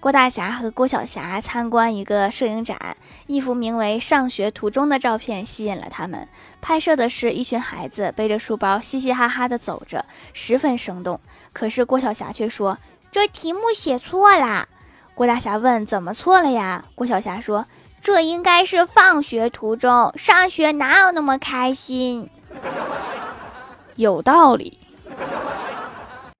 郭大侠和郭晓霞参观一个摄影展，一幅名为《上学途中》的照片吸引了他们。拍摄的是一群孩子背着书包，嘻嘻哈哈地走着，十分生动。可是郭晓霞却说：“这题目写错了。”郭大侠问：“怎么错了呀？”郭晓霞说：“这应该是放学途中，上学哪有那么开心？” 有道理。